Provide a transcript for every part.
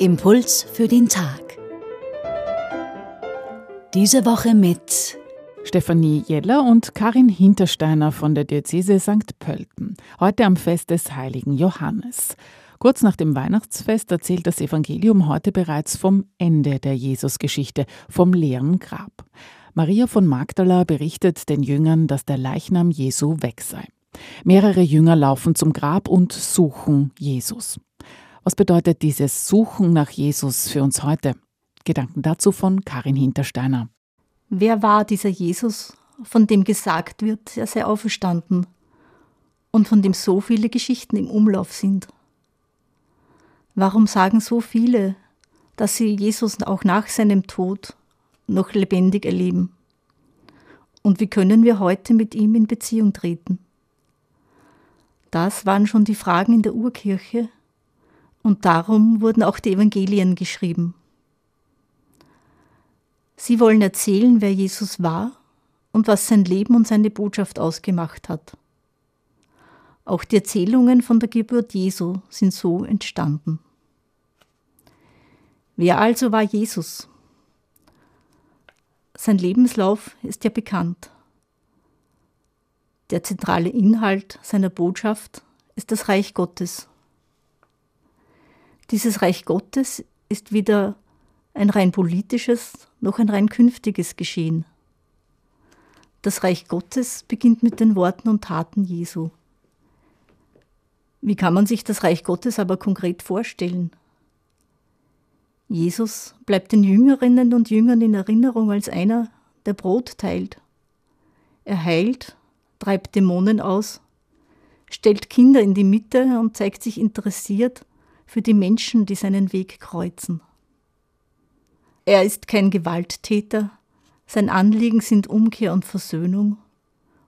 Impuls für den Tag. Diese Woche mit Stefanie Jeller und Karin Hintersteiner von der Diözese St. Pölten. Heute am Fest des heiligen Johannes. Kurz nach dem Weihnachtsfest erzählt das Evangelium heute bereits vom Ende der Jesusgeschichte, vom leeren Grab. Maria von Magdala berichtet den Jüngern, dass der Leichnam Jesu weg sei. Mehrere Jünger laufen zum Grab und suchen Jesus. Was bedeutet dieses Suchen nach Jesus für uns heute? Gedanken dazu von Karin Hintersteiner. Wer war dieser Jesus, von dem gesagt wird, er sei auferstanden und von dem so viele Geschichten im Umlauf sind? Warum sagen so viele, dass sie Jesus auch nach seinem Tod noch lebendig erleben? Und wie können wir heute mit ihm in Beziehung treten? Das waren schon die Fragen in der Urkirche und darum wurden auch die Evangelien geschrieben. Sie wollen erzählen, wer Jesus war und was sein Leben und seine Botschaft ausgemacht hat. Auch die Erzählungen von der Geburt Jesu sind so entstanden. Wer also war Jesus? Sein Lebenslauf ist ja bekannt. Der zentrale Inhalt seiner Botschaft ist das Reich Gottes. Dieses Reich Gottes ist weder ein rein politisches noch ein rein künftiges Geschehen. Das Reich Gottes beginnt mit den Worten und Taten Jesu. Wie kann man sich das Reich Gottes aber konkret vorstellen? Jesus bleibt den Jüngerinnen und Jüngern in Erinnerung als einer, der Brot teilt. Er heilt treibt Dämonen aus, stellt Kinder in die Mitte und zeigt sich interessiert für die Menschen, die seinen Weg kreuzen. Er ist kein Gewalttäter, sein Anliegen sind Umkehr und Versöhnung,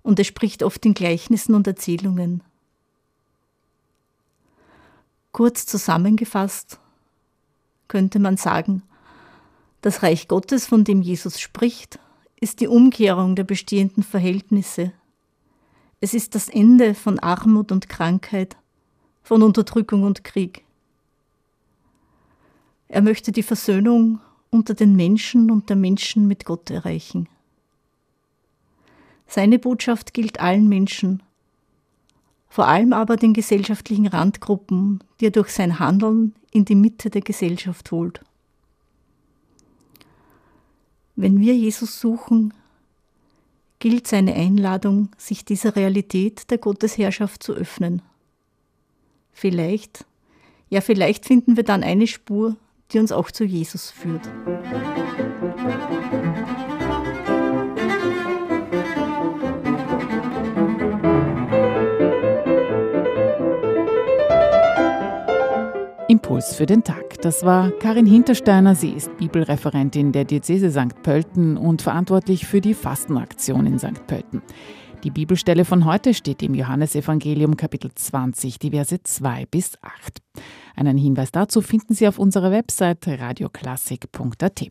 und er spricht oft in Gleichnissen und Erzählungen. Kurz zusammengefasst könnte man sagen, das Reich Gottes, von dem Jesus spricht, ist die Umkehrung der bestehenden Verhältnisse es ist das Ende von Armut und Krankheit, von Unterdrückung und Krieg. Er möchte die Versöhnung unter den Menschen und der Menschen mit Gott erreichen. Seine Botschaft gilt allen Menschen, vor allem aber den gesellschaftlichen Randgruppen, die er durch sein Handeln in die Mitte der Gesellschaft holt. Wenn wir Jesus suchen, gilt seine Einladung, sich dieser Realität der Gottesherrschaft zu öffnen. Vielleicht, ja vielleicht finden wir dann eine Spur, die uns auch zu Jesus führt. Impuls für den Tag. Das war Karin Hintersteiner. Sie ist Bibelreferentin der Diözese St. Pölten und verantwortlich für die Fastenaktion in St. Pölten. Die Bibelstelle von heute steht im Johannesevangelium Kapitel 20, die Verse 2 bis 8. Einen Hinweis dazu finden Sie auf unserer Website radioklassik.at.